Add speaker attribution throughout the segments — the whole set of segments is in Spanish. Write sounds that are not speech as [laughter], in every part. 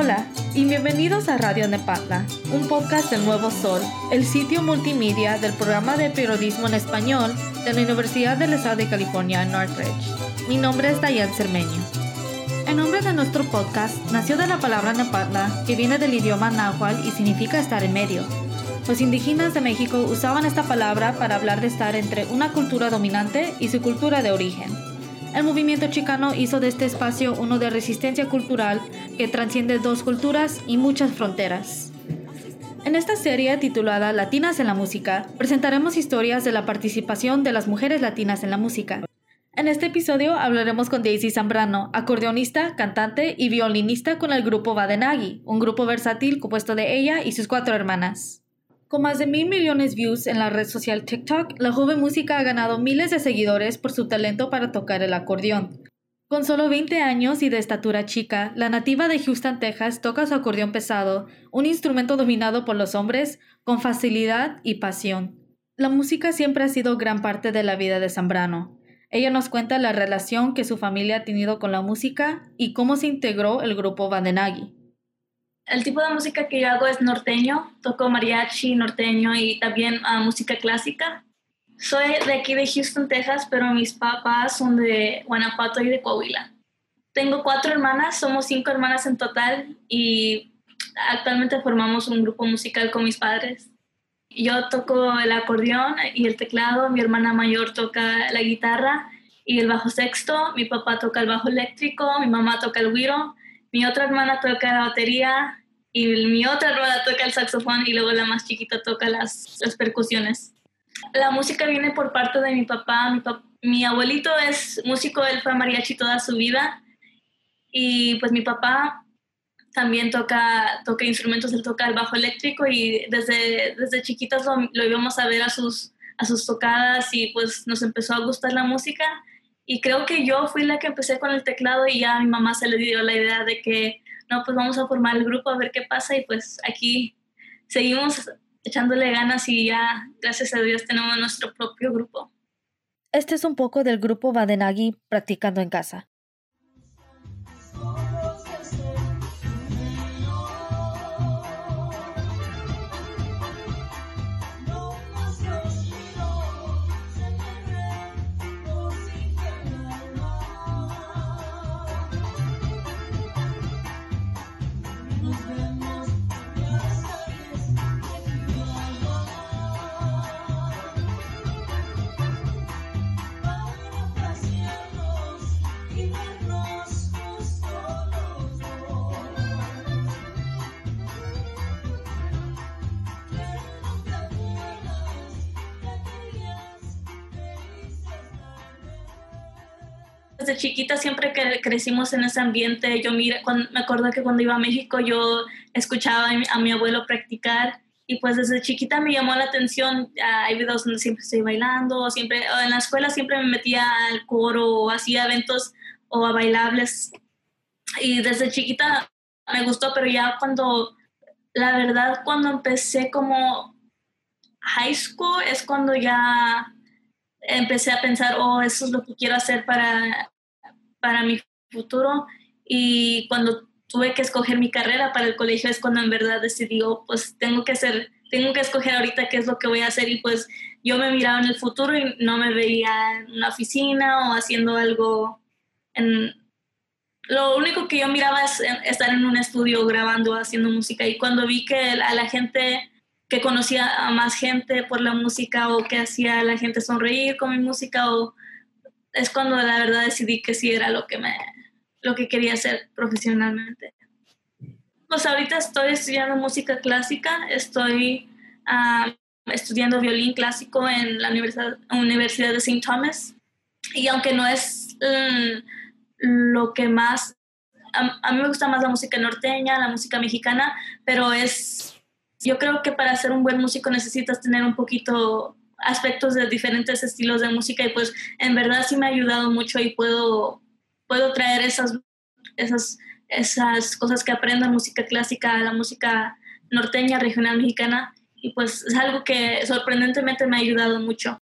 Speaker 1: Hola y bienvenidos a Radio Nepatla, un podcast del Nuevo Sol, el sitio multimedia del programa de periodismo en español de la Universidad del Estado de California en Northridge. Mi nombre es Dayan Cermeño. El nombre de nuestro podcast nació de la palabra Nepatla, que viene del idioma náhuatl y significa estar en medio. Los indígenas de México usaban esta palabra para hablar de estar entre una cultura dominante y su cultura de origen. El movimiento chicano hizo de este espacio uno de resistencia cultural que transciende dos culturas y muchas fronteras. En esta serie titulada Latinas en la Música, presentaremos historias de la participación de las mujeres latinas en la música. En este episodio hablaremos con Daisy Zambrano, acordeonista, cantante y violinista con el grupo Badenagi, un grupo versátil compuesto de ella y sus cuatro hermanas. Con más de mil millones de views en la red social TikTok, la joven música ha ganado miles de seguidores por su talento para tocar el acordeón. Con solo 20 años y de estatura chica, la nativa de Houston, Texas, toca su acordeón pesado, un instrumento dominado por los hombres, con facilidad y pasión. La música siempre ha sido gran parte de la vida de Zambrano. Ella nos cuenta la relación que su familia ha tenido con la música y cómo se integró el grupo Vandenagi.
Speaker 2: El tipo de música que yo hago es norteño, toco mariachi, norteño y también ah, música clásica. Soy de aquí de Houston, Texas, pero mis papás son de Guanajuato y de Coahuila. Tengo cuatro hermanas, somos cinco hermanas en total y actualmente formamos un grupo musical con mis padres. Yo toco el acordeón y el teclado, mi hermana mayor toca la guitarra y el bajo sexto, mi papá toca el bajo eléctrico, mi mamá toca el güiro, mi otra hermana toca la batería y mi otra hermana toca el saxofón y luego la más chiquita toca las, las percusiones. La música viene por parte de mi papá. mi abuelito es músico, él fue mariachi toda su vida y pues mi papá también toca, toca instrumentos, él toca el bajo eléctrico y desde, desde chiquitas lo, lo, íbamos a ver a sus, a sus tocadas y pues nos empezó a gustar la música y creo que yo fui la que empecé con el teclado y ya a mi mamá se le dio la idea de que no, pues vamos a formar el grupo a ver qué pasa y pues aquí seguimos echándole ganas y ya gracias a Dios tenemos nuestro propio grupo.
Speaker 1: Este es un poco del grupo Badenagi practicando en casa.
Speaker 2: Desde chiquita siempre que crecimos en ese ambiente, yo mira, me acuerdo que cuando iba a México yo escuchaba a mi, abuelo practicar y pues desde chiquita me llamó la atención, hay videos donde siempre estoy bailando, siempre, en la escuela siempre me metía al coro o hacía eventos o a bailables. Y desde chiquita me gustó, pero ya cuando, la verdad, cuando empecé como high school es cuando ya empecé a pensar, oh, eso es lo que quiero hacer para, para mi futuro. Y cuando tuve que escoger mi carrera para el colegio es cuando en verdad decidí, oh, pues tengo que hacer, tengo que escoger ahorita qué es lo que voy a hacer. Y pues yo me miraba en el futuro y no me veía en una oficina o haciendo algo en... Lo único que yo miraba es estar en un estudio grabando, haciendo música. Y cuando vi que a la gente que conocía a más gente por la música o que hacía a la gente sonreír con mi música o es cuando la verdad decidí que sí era lo que me lo que quería hacer profesionalmente. Pues ahorita estoy estudiando música clásica, estoy ah, estudiando violín clásico en la Universidad, Universidad de St. Thomas y aunque no es mm, lo que más, a mí me gusta más la música norteña, la música mexicana, pero es yo creo que para ser un buen músico necesitas tener un poquito aspectos de diferentes estilos de música y pues en verdad sí me ha ayudado mucho y puedo, puedo traer esas, esas, esas cosas que aprendo en música clásica la música norteña, regional mexicana y pues es algo que sorprendentemente me ha ayudado mucho.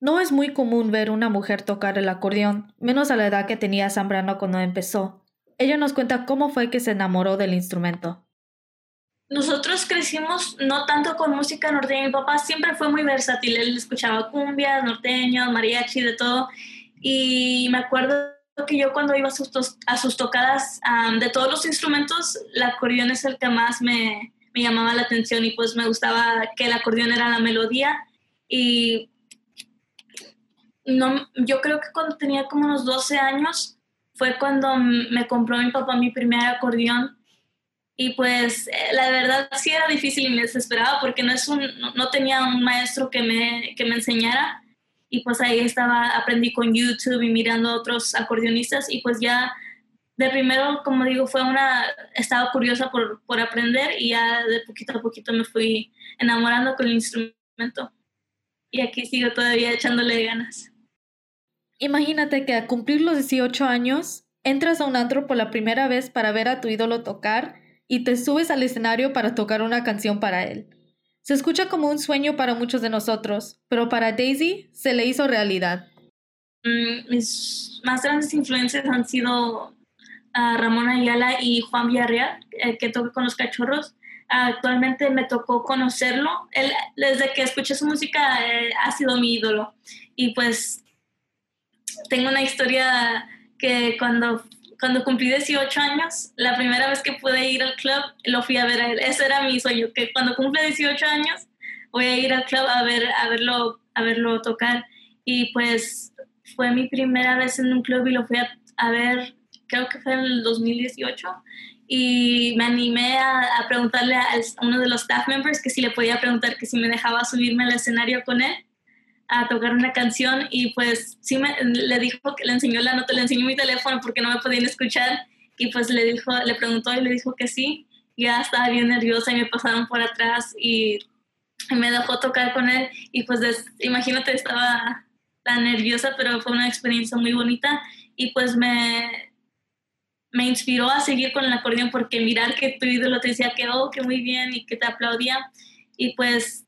Speaker 1: No es muy común ver una mujer tocar el acordeón, menos a la edad que tenía Zambrano cuando empezó. ella nos cuenta cómo fue que se enamoró del instrumento.
Speaker 2: Nosotros crecimos no tanto con música norteña. Mi papá siempre fue muy versátil. Él escuchaba cumbias, norteños, mariachi, de todo. Y me acuerdo que yo cuando iba a sus, a sus tocadas de todos los instrumentos, el acordeón es el que más me, me, llamaba la atención y pues me gustaba que el acordeón era la melodía. Y no, yo creo que cuando tenía como unos 12 años fue cuando me compró mi papá mi primer acordeón. Y pues eh, la verdad sí era difícil y me desesperaba porque no, es un, no tenía un maestro que me, que me enseñara. Y pues ahí estaba, aprendí con YouTube y mirando a otros acordeonistas. Y pues ya de primero, como digo, fue una, estaba curiosa por, por aprender y ya de poquito a poquito me fui enamorando con el instrumento. Y aquí sigo todavía echándole ganas.
Speaker 1: Imagínate que al cumplir los 18 años, entras a un antro por la primera vez para ver a tu ídolo tocar y te subes al escenario para tocar una canción para él. Se escucha como un sueño para muchos de nosotros, pero para Daisy se le hizo realidad.
Speaker 2: Mm, mis más grandes influencias han sido uh, Ramón Ayala y Juan Villarreal, eh, que toca con los cachorros. actualmente me tocó conocerlo. Él, desde que escuché su música, eh, ha sido mi ídolo. Y pues tengo una historia que cuando cuando cumplí 18 años, la primera vez que pude ir al club, lo fui a ver a él. Ese era mi sueño, que cuando cumple 18 años voy a ir al club a, ver, a, verlo, a verlo tocar. Y pues fue mi primera vez en un club y lo fui a, ver, creo que fue en el 2018. Y me animé a, a preguntarle a, uno de los staff members que si le podía preguntar que si me dejaba subirme al escenario con él a tocar una canción y pues sí me, le dijo que le enseñó la nota, le enseñó mi teléfono porque no me podían escuchar y pues le dijo, le preguntó y le dijo que sí. Ya estaba bien nerviosa y me pasaron por atrás y, me dejó tocar con él y pues imagínate estaba tan nerviosa pero fue una experiencia muy bonita y pues me, me inspiró a seguir con el acordeón porque mirar que tu ídolo te decía que oh, que muy bien y que te aplaudía y pues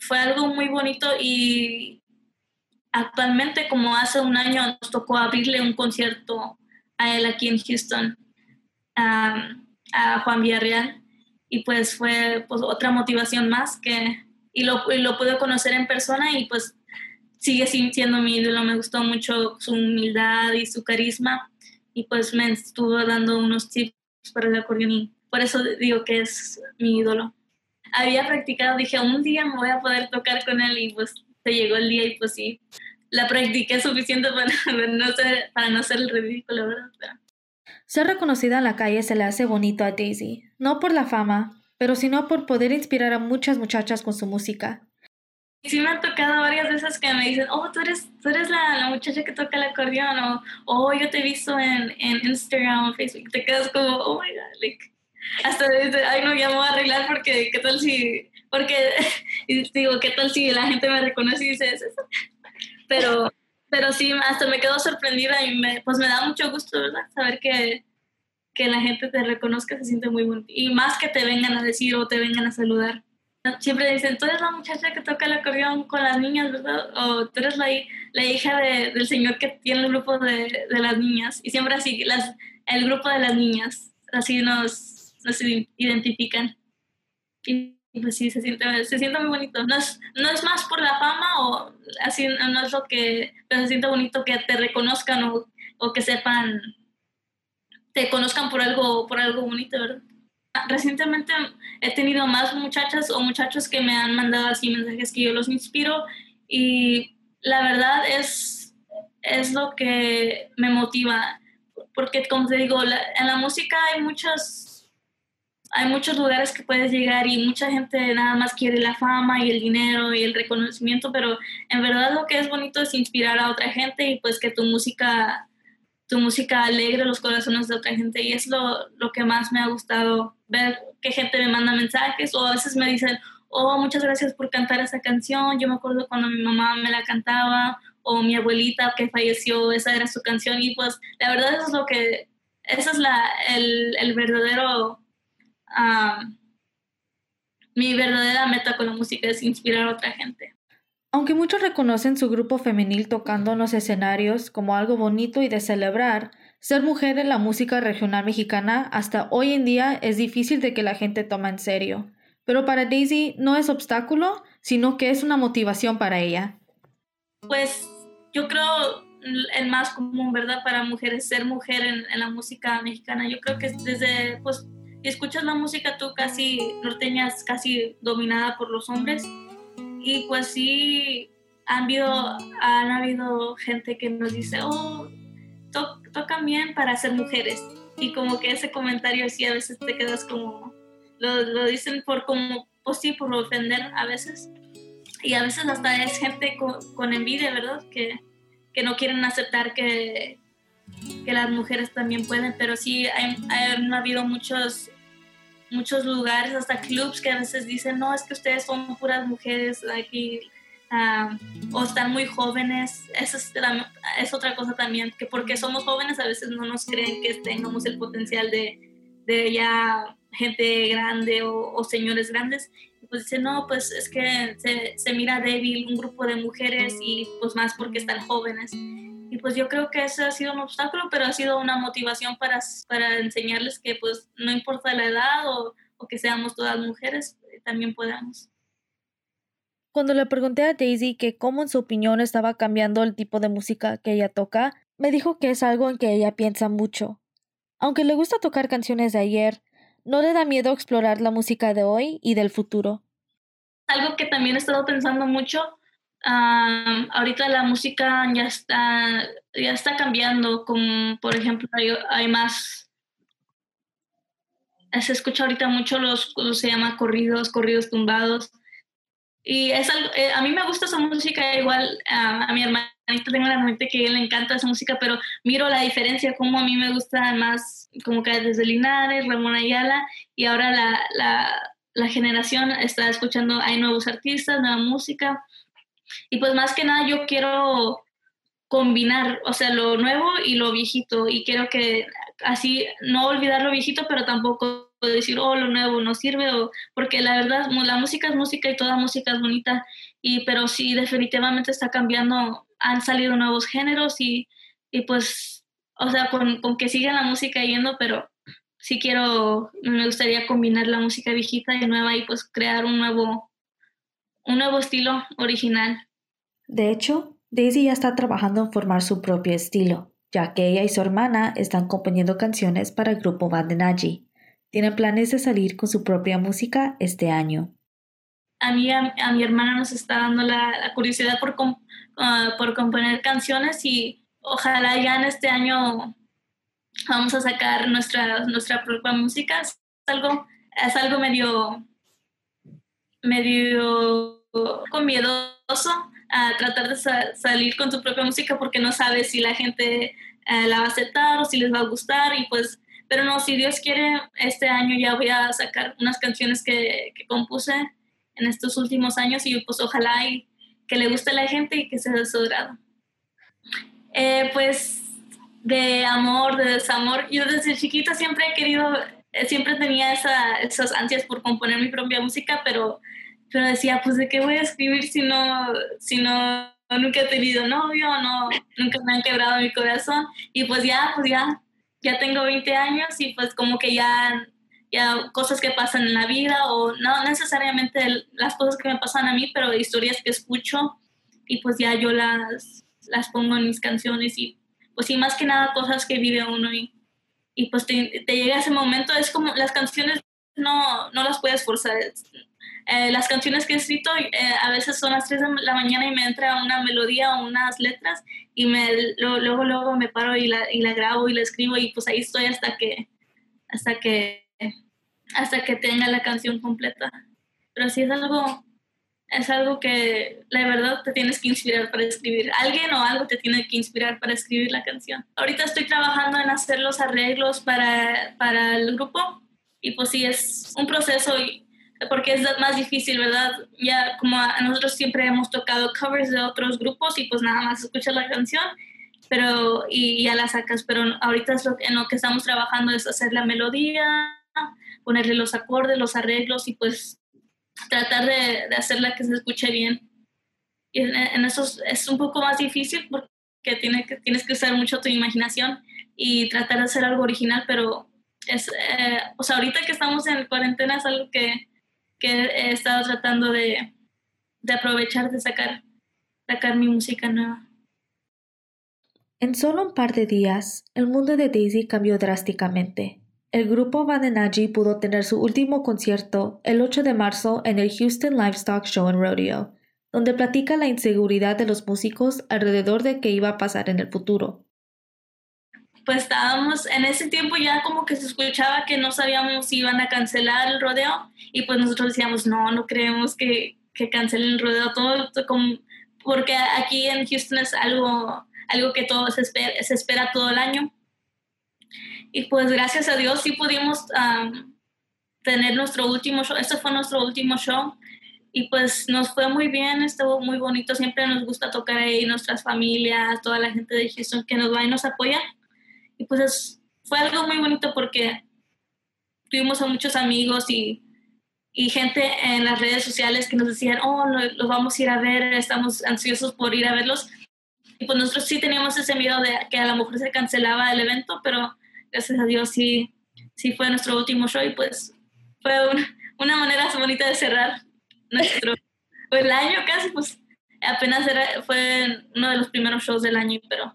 Speaker 2: fue algo muy bonito y actualmente, como hace un año, nos tocó abrirle un concierto a él aquí en Houston, a Juan Villarreal, y pues fue pues, otra motivación más que, y lo, lo pude conocer en persona y pues sigue siendo mi ídolo, me gustó mucho su humildad y su carisma, y pues me estuvo dando unos tips para el acordeón y por eso digo que es mi ídolo había practicado, dije, un día me voy a poder tocar con él y pues se llegó el día y pues sí, la practiqué [laughs] suficiente para no ser, para no ser el ridículo, ¿verdad?
Speaker 1: Ser reconocida en la calle se le hace bonito a Daisy, no por la fama, pero sino por poder inspirar a muchas muchachas con su música.
Speaker 2: Sí me han tocado varias de esas que me dicen, oh, tú eres, tú eres la, la muchacha que toca el acordeón, o oh, yo te he visto en, en Instagram o Facebook, te quedas como, oh my god, like, hasta dice, ay no, ya me voy a arreglar porque qué tal si, porque [laughs] digo, qué tal si la gente me reconoce y dice eso. Pero, pero sí, hasta me quedo sorprendida y me, pues me da mucho gusto, ¿verdad? Saber que, que la gente te reconozca se siente muy bonito. Y más que te vengan a decir o te vengan a saludar. Siempre dicen, tú eres la muchacha que toca el acordeón con las niñas, ¿verdad? O tú eres la, la hija de, del señor que tiene el grupo de, de las niñas. Y siempre así, las, el grupo de las niñas. Así nos, se identifican. Y pues sí, se siente, se siente muy bonito. No es, no es más por la fama o así, no es lo que, pero se siente bonito que te reconozcan o, o que sepan, te conozcan por algo, por algo bonito, ¿verdad? Recientemente he tenido más muchachas o muchachos que me han mandado así mensajes que yo los inspiro y la verdad es, es lo que me motiva porque como te digo, en la música hay muchas hay muchos lugares que puedes llegar y mucha gente nada más quiere la fama y el dinero y el reconocimiento, pero en verdad lo que es bonito es inspirar a otra gente y pues que tu música, tu música alegre los corazones de otra gente y es lo, lo que más me ha gustado ver que gente me manda mensajes o a veces me dicen, oh, muchas gracias por cantar esa canción, yo me acuerdo cuando mi mamá me la cantaba o mi abuelita que falleció, esa era su canción y pues la verdad eso es lo que, esa es la, el, el verdadero mi verdadera meta con la música es inspirar a otra gente.
Speaker 1: Aunque muchos reconocen su grupo femenil tocando en los escenarios como algo bonito y de celebrar, Ser mujer en la música regional mexicana hasta hoy en día es difícil de que la gente tome en serio, pero para Daisy no es obstáculo, sino que es una motivación para ella.
Speaker 2: Pues yo creo el más común, ¿verdad? Para mujeres, ser mujer en, la música mexicana. Yo creo que desde, pues, escuchas la música tú casi norteñas, casi dominada por los hombres. Y pues sí, han habido, han habido gente que nos dice, oh, tocan bien para ser mujeres. Y como que ese comentario sí a veces te quedas como, lo, lo dicen por como, pues sí, por ofender a veces. Y a veces hasta es gente con, envidia, ¿verdad? Que, que, no quieren aceptar que, que las mujeres también pueden, pero sí hay, han habido muchos muchos lugares, hasta clubs que a veces dicen, no, es que ustedes son puras mujeres aquí, Ah, o están muy jóvenes, eso es, es, otra cosa también, que porque somos jóvenes a veces no nos creen que tengamos el potencial de, de ya gente grande o, señores grandes. pues dicen, no, pues es que se, mira débil un grupo de mujeres y pues más porque están jóvenes. Y pues yo creo que ese ha sido un obstáculo, pero ha sido una motivación para, para enseñarles que pues no importa la edad o, o que seamos todas mujeres, también podemos.
Speaker 1: Cuando le pregunté a Daisy que cómo en su opinión estaba cambiando el tipo de música que ella toca, me dijo que es algo en que ella piensa mucho. Aunque le gusta tocar canciones de ayer, no le da miedo explorar la música de hoy y del futuro.
Speaker 2: Algo que también he estado pensando mucho, ahorita la música ya está, ya está cambiando, como por ejemplo hay, más, se escucha ahorita mucho los, se llama corridos, corridos tumbados, y es algo, eh, a mí me gusta esa música igual, a mi hermanita tengo la mente que le encanta esa música, pero miro la diferencia, como a mí me gusta más, como que desde Linares, Ramón Ayala, y ahora la, la, la generación está escuchando, hay nuevos artistas, nueva música, y pues más que nada yo quiero combinar, o sea, lo nuevo y lo viejito, y quiero que así no olvidar lo viejito, pero tampoco decir, oh, lo nuevo no sirve, o, porque la verdad, la música es música y toda música es bonita, y, pero sí, definitivamente está cambiando, han salido nuevos géneros y, y pues, o sea, con, con que siga la música yendo, pero sí quiero, me gustaría combinar la música viejita y nueva y pues crear un nuevo, un nuevo estilo original.
Speaker 1: De hecho, Daisy ya está trabajando en formar su propio estilo, ya que ella y su hermana están componiendo canciones para el grupo Bandenaji tiene planes de salir con su propia música este año.
Speaker 2: A mí, a, mi hermana nos está dando la, curiosidad por, ah, por componer canciones y ojalá ya en este año vamos a sacar nuestra, nuestra propia música. Es algo, es algo medio, medio con miedoso a tratar de salir con tu propia música porque no sabes si la gente eh, la va a aceptar o si les va a gustar y pues pero no, si Dios quiere, este año ya voy a sacar unas canciones que, que compuse en estos últimos años y pues ojalá y que le guste a la gente y que sea de su grado. Eh, pues de amor, de desamor, yo desde chiquita siempre he querido, siempre tenía esa, esas ansias por componer mi propia música, pero, pero decía, pues de qué voy a escribir si no, si no, nunca he tenido novio, no, nunca me han quebrado mi corazón y pues ya, pues ya ya tengo 20 años y pues como que ya, ya cosas que pasan en la vida o no necesariamente las cosas que me pasan a mí, pero historias que escucho y pues ya yo las, las pongo en mis canciones y pues sí, más que nada cosas que vive uno y, y pues te, te llega ese momento, es como las canciones no, no las puedes forzar, eh, las canciones que he escrito eh, a veces son las 3 de la mañana y me entra una melodía o unas letras y me, luego, luego me paro y la, y la grabo y la escribo y pues ahí estoy hasta que, hasta que, hasta que tenga la canción completa. Pero sí es algo, es algo que la verdad te tienes que inspirar para escribir. Alguien o algo te tiene que inspirar para escribir la canción. Ahorita estoy trabajando en hacer los arreglos para, para el grupo y pues sí es un proceso y porque es más difícil, ¿verdad? Ya como nosotros siempre hemos tocado covers de otros grupos y pues nada más escuchas la canción pero y ya la sacas, pero ahorita es lo, en lo que estamos trabajando es hacer la melodía, ponerle los acordes, los arreglos y pues tratar de, de hacerla que se escuche bien. Y en, eso es un poco más difícil porque tiene que, tienes que usar mucho tu imaginación, y tratar de hacer algo original, pero es, eh, o sea, ahorita que estamos en cuarentena es algo que, que he estado tratando de, de aprovechar, de sacar, sacar mi música nueva.
Speaker 1: En solo un par de días, el mundo de Daisy cambió drásticamente. El grupo Vadenaji pudo tener su último concierto el 8 de marzo en el Houston Livestock Show and Rodeo, donde platica la inseguridad de los músicos alrededor de qué iba a pasar en el futuro.
Speaker 2: Pues estábamos, en ese tiempo ya como que se escuchaba que no sabíamos si iban a cancelar el rodeo y pues nosotros decíamos, no, no creemos que, que cancelen el rodeo, todo, como, porque aquí en Houston es algo, algo que todo se espera, se espera todo el año. Y pues gracias a Dios sí pudimos tener nuestro último show, este fue nuestro último show y pues nos fue muy bien, estuvo muy bonito, siempre nos gusta tocar ahí, nuestras familias, toda la gente de Houston que nos va y nos apoya. Y pues fue algo muy bonito porque tuvimos a muchos amigos y, y gente en las redes sociales que nos decían, oh, los vamos a ir a ver, estamos ansiosos por ir a verlos. Y pues nosotros sí teníamos ese miedo de que a lo mejor se cancelaba el evento, pero gracias a Dios sí, sí fue nuestro último show y pues fue una manera bonita de cerrar nuestro [laughs] el año casi, pues apenas era, fue uno de los primeros shows del año, pero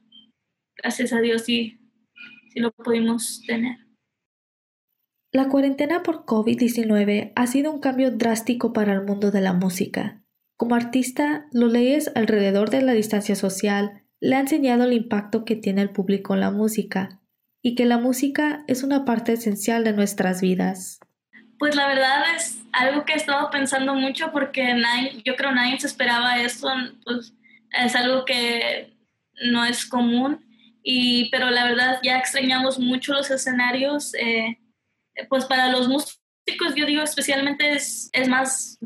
Speaker 2: gracias a Dios sí, sí lo pudimos tener.
Speaker 1: La cuarentena por COVID-19 ha sido un cambio drástico para el mundo de la música. Como artista, lo lees alrededor de la distancia social le ha enseñado el impacto que tiene el público en la música y que la música es una parte esencial de nuestras vidas.
Speaker 2: Pues la verdad es algo que he estado pensando mucho porque nadie, yo creo nadie se esperaba eso, pues es algo que no es común, y, pero la verdad ya extrañamos mucho los escenarios, eh, pues para los músicos yo digo especialmente es, es más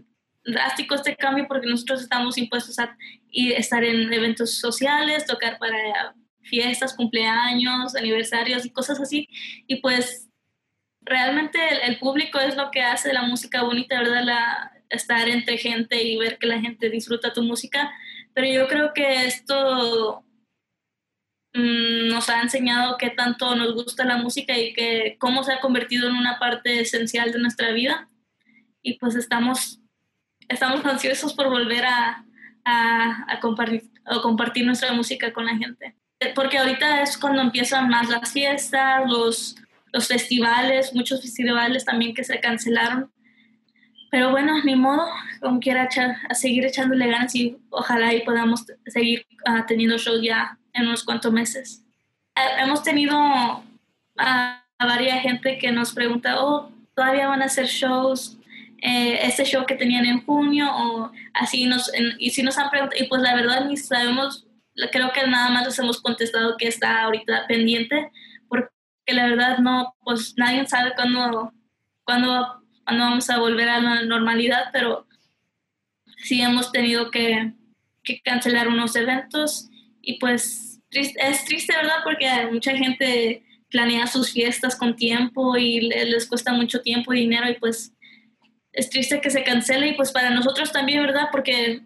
Speaker 2: drástico este cambio porque nosotros estamos impuestos a estar en eventos sociales, tocar para fiestas, cumpleaños, aniversarios y cosas así, y pues realmente el, público es lo que hace la música bonita, ¿verdad? La, estar entre gente y ver que la gente disfruta tu música. Pero yo creo que esto mm, nos ha enseñado qué tanto nos gusta la música y que cómo se ha convertido en una parte esencial de nuestra vida. Y pues estamos, estamos ansiosos por volver a, a compartir, a compartir nuestra música con la gente. Porque ahorita es cuando empiezan más las fiestas, los, los festivales, muchos festivales también que se cancelaron. Pero bueno, ni modo, como quiera echar, a seguir echándole ganas y ojalá y podamos seguir ah, teniendo shows ya en unos cuantos meses. Eh, hemos tenido a, varias gente que nos pregunta, oh, todavía van a hacer shows, eh, este show que tenían en junio o así nos, y si nos han preguntado, y pues la verdad ni sabemos, creo que nada más les hemos contestado que está ahorita pendiente, que la verdad no, pues nadie sabe cuándo, cuándo, vamos a volver a la normalidad, pero sí hemos tenido que, que cancelar unos eventos y pues es triste, ¿verdad? Porque mucha gente planea sus fiestas con tiempo y les cuesta mucho tiempo y dinero y pues es triste que se cancele y pues para nosotros también, ¿verdad? Porque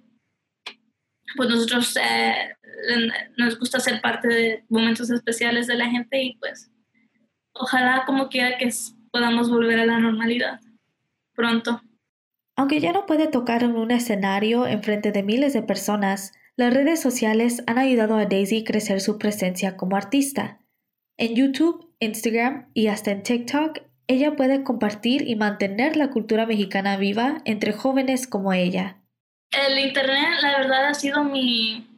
Speaker 2: pues nosotros eh, nos gusta ser parte de momentos especiales de la gente y pues ojalá como quiera que podamos volver a la normalidad pronto.
Speaker 1: Aunque ya no puede tocar en un escenario en frente de miles de personas, las redes sociales han ayudado a Daisy a crecer su presencia como artista. En YouTube, Instagram y hasta en TikTok, ella puede compartir y mantener la cultura mexicana viva entre jóvenes como ella.
Speaker 2: El Internet, la verdad, ha sido mi,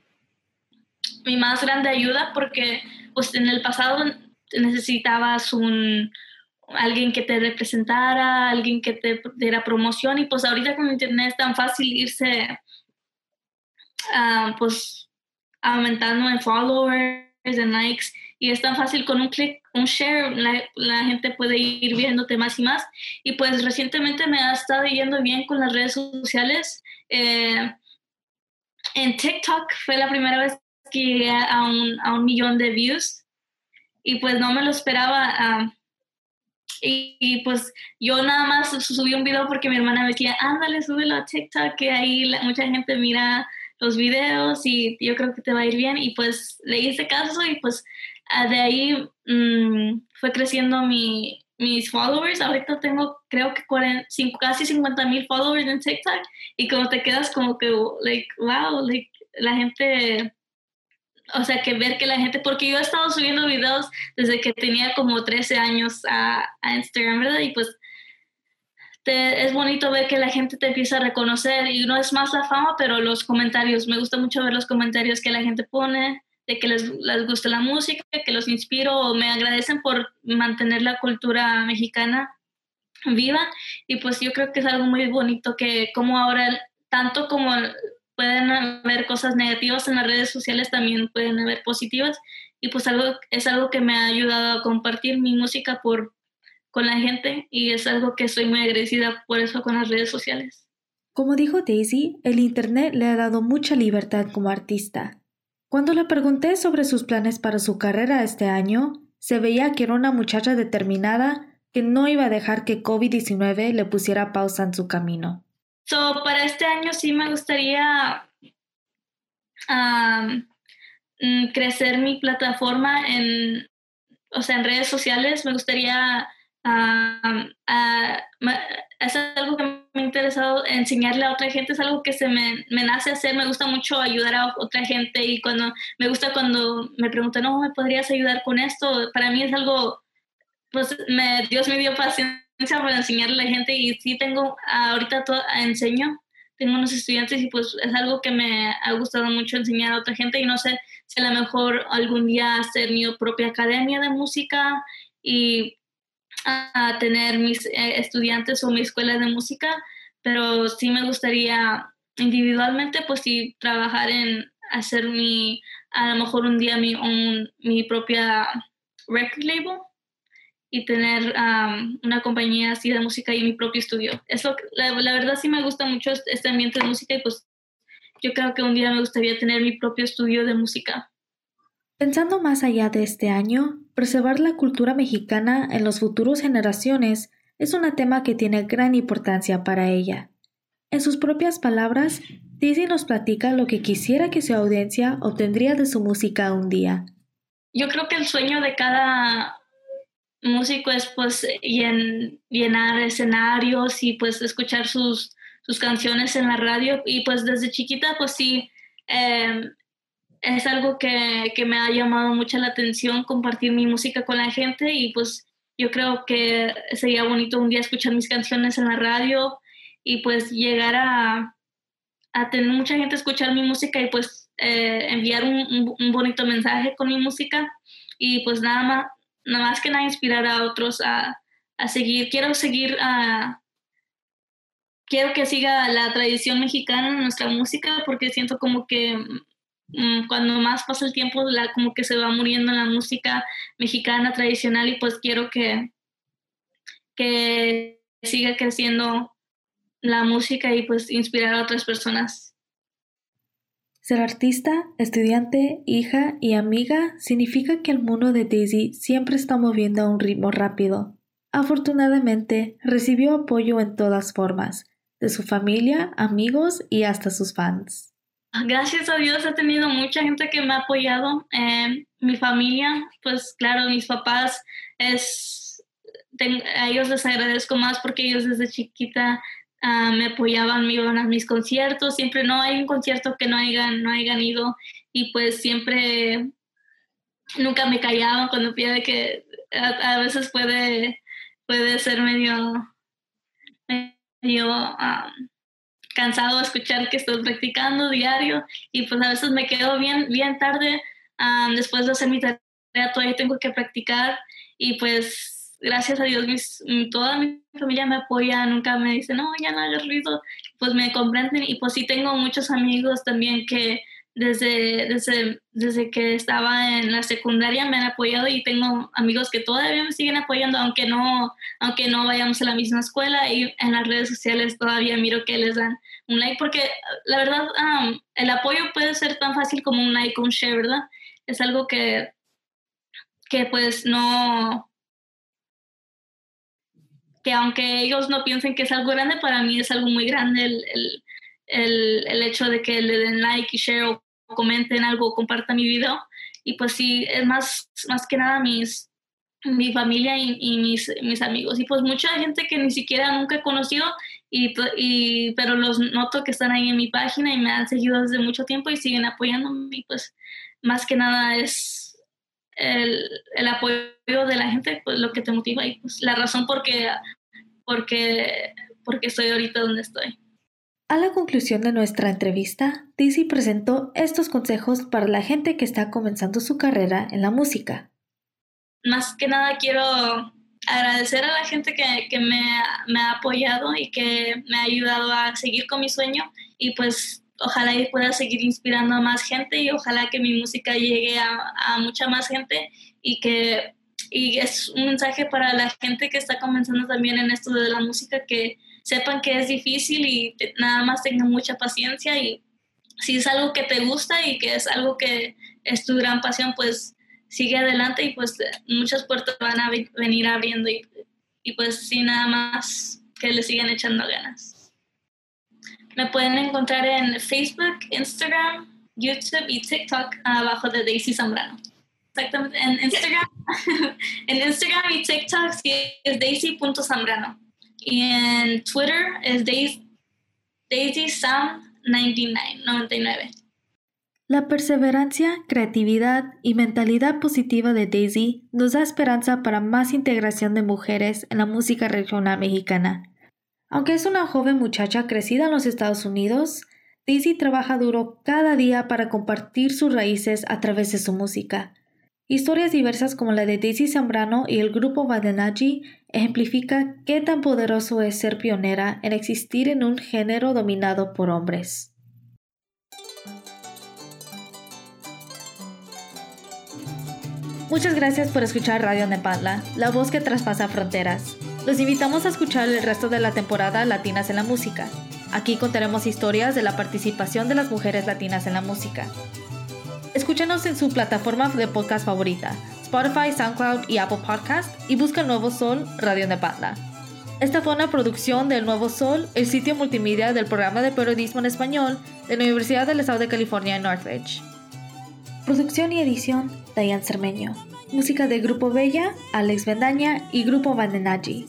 Speaker 2: mi más grande ayuda porque pues, en el pasado necesitabas un alguien que te representara, alguien que te diera promoción y pues ahorita con internet es tan fácil irse uh, pues aumentando en followers, en likes y es tan fácil con un clic, un share, la, gente puede ir viéndote más y más y pues recientemente me ha estado yendo bien con las redes sociales. Eh, en TikTok fue la primera vez que llegué a un, a un millón de views y pues no me lo esperaba. y, pues yo nada más subí un video porque mi hermana me decía, ándale, súbelo a TikTok, que ahí mucha gente mira los videos y yo creo que te va a ir bien. Y pues le hice caso y pues ah, de ahí mm, fue creciendo mi, mis followers. Ahorita tengo creo que casi 50 mil followers en TikTok y como te quedas como que, like, wow, like, la gente o sea, que ver que la gente, porque yo he estado subiendo videos desde que tenía como 13 años a, a Instagram, ¿verdad? Y pues es bonito ver que la gente te empieza a reconocer y no es más la fama, pero los comentarios, me gusta mucho ver los comentarios que la gente pone, de que les, les gusta la música, que los inspiro o me agradecen por mantener la cultura mexicana viva y pues yo creo que es algo muy bonito que como ahora tanto como pueden haber cosas negativas en las redes sociales, también pueden haber positivas. Y pues algo, es algo que me ha ayudado a compartir mi música por, con la gente y es algo que estoy muy agradecida por eso con las redes sociales.
Speaker 1: Como dijo Daisy, el Internet le ha dado mucha libertad como artista. Cuando le pregunté sobre sus planes para su carrera este año, se veía que era una muchacha determinada que no iba a dejar que COVID-19 le pusiera pausa en su camino.
Speaker 2: So, para este año sí me gustaría mm, crecer mi plataforma en, o sea, en redes sociales. Me gustaría, es algo que me ha interesado enseñarle a otra gente, es algo que se me, me, nace hacer. Me gusta mucho ayudar a otra gente y cuando me gusta cuando me preguntan, no, ¿me podrías ayudar con esto? Para mí es algo, pues Dios me dio paciencia para enseñarle a la gente y sí tengo, ahorita todo, enseño, tengo unos estudiantes y pues es algo que me ha gustado mucho enseñar a otra gente y no sé si a lo mejor algún día hacer mi propia academia de música y a tener mis eh, estudiantes o mi escuela de música, pero sí me gustaría individualmente pues sí trabajar en hacer mi, a lo mejor un día mi, mi propia record label y tener una compañía así de música y mi propio estudio. Eso, la, la, verdad sí me gusta mucho este, ambiente de música y pues yo creo que un día me gustaría tener mi propio estudio de música.
Speaker 1: Pensando más allá de este año, preservar la cultura mexicana en las futuras generaciones es un tema que tiene gran importancia para ella. En sus propias palabras, Dizzy nos platica lo que quisiera que su audiencia obtendría de su música un día.
Speaker 2: Yo creo que el sueño de cada músico es pues llenar escenarios y pues escuchar sus, sus canciones en la radio. Y pues desde chiquita pues sí em, es algo que, que, me ha llamado mucho la atención compartir mi música con la gente. Y pues yo creo que sería bonito un día escuchar mis canciones en la radio y pues llegar a, a tener mucha gente escuchar mi música y pues eh, enviar un, un bonito mensaje con mi música. Y pues nada más nada más que nada inspirar a otros a, seguir. Quiero seguir a... Quiero que siga la tradición mexicana en nuestra música porque siento como que mm, cuando más pasa el tiempo, la, como que se va muriendo la música mexicana tradicional y pues quiero que, que siga creciendo la música y pues inspirar a otras personas.
Speaker 1: Ser artista, estudiante, hija y amiga significa que el mundo de Daisy siempre está moviendo a un ritmo rápido. Afortunadamente, recibió apoyo en todas formas, de su familia, amigos y hasta sus fans.
Speaker 2: Gracias a Dios he tenido mucha gente que me ha apoyado. Eh, mi familia, pues claro, mis papás, es, a ellos les agradezco más porque ellos desde chiquita Ah, me apoyaban, me iban a mis conciertos, siempre no hay un concierto que no hayan, no hayan ido y pues siempre, nunca me callaban cuando pide que a, veces puede, puede ser medio, medio cansado escuchar que estoy practicando diario y pues a veces me quedo bien, bien tarde después de hacer mi tarea, todavía tengo que practicar y pues gracias a Dios, toda mi familia me apoya, nunca me dice, no, ya no hagas ruido, pues me comprenden y pues sí tengo muchos amigos también que desde, desde, desde que estaba en la secundaria me han apoyado y tengo amigos que todavía me siguen apoyando, aunque no, aunque no vayamos a la misma escuela y en las redes sociales todavía miro que les dan un like, porque la verdad el apoyo puede ser tan fácil como un like un share, ¿verdad? Es algo que, que pues no, que aunque ellos no piensen que es algo grande, para mí es algo muy grande el, el, el, hecho de que le den like y share o comenten algo o compartan mi video. y pues sí, es más, más que nada mis, mi familia y, mis, mis, amigos. Y pues mucha gente que ni siquiera nunca he conocido, y, y, pero los noto que están ahí en mi página y me han seguido desde mucho tiempo y siguen apoyándome. Y pues más que nada es el, el apoyo de la gente, pues lo que te motiva y pues la razón por qué, porque, porque estoy ahorita donde estoy.
Speaker 1: A la conclusión de nuestra entrevista, Daisy presentó estos consejos para la gente que está comenzando su carrera en la música.
Speaker 2: Más que nada quiero agradecer a la gente que, me, ha apoyado y que me ha ayudado a seguir con mi sueño y pues ojalá y pueda seguir inspirando a más gente y ojalá que mi música llegue a, mucha más gente y que y es un mensaje para la gente que está comenzando también en esto de la música que sepan que es difícil y nada más tengan mucha paciencia y si es algo que te gusta y que es algo que es tu gran pasión, pues sigue adelante y pues muchas puertas van a venir abriendo y, y pues sí, nada más que le sigan echando ganas. Me pueden encontrar en Facebook, Instagram, YouTube y TikTok abajo de Daisy Zambrano. Exactamente, en Instagram, [laughs] en Instagram y TikTok sí es daisy.zambrano. Y en Twitter es Daisy, Sam 99.
Speaker 1: La perseverancia, creatividad y mentalidad positiva de Daisy nos da esperanza para más integración de mujeres en la música regional mexicana. Aunque es una joven muchacha crecida en los Estados Unidos, Daisy trabaja duro cada día para compartir sus raíces a través de su música. Historias diversas como la de Daisy Zambrano y el grupo Badenaji ejemplifica qué tan poderoso es ser pionera en existir en un género dominado por hombres. Muchas gracias por escuchar Radio Nepantla, la voz que traspasa fronteras. Los invitamos a escuchar el resto de la temporada Latinas en la Música. Aquí contaremos historias de la participación de las mujeres latinas en la música. Escúchanos en su plataforma de podcast favorita, Spotify, SoundCloud y Apple Podcast, y busca Nuevo Sol Radio Nepantla. Esta fue una producción del Nuevo Sol, el sitio multimedia del programa de periodismo en español de la Universidad del Estado de California en Northridge. Producción y edición, Diane Cermeño. Música de Grupo Bella, Alex Vendaña y Grupo Vandenaji.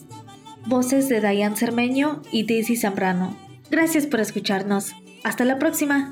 Speaker 1: Voces de Diane Cermeño y Daisy Zambrano. Gracias por escucharnos. Hasta la próxima.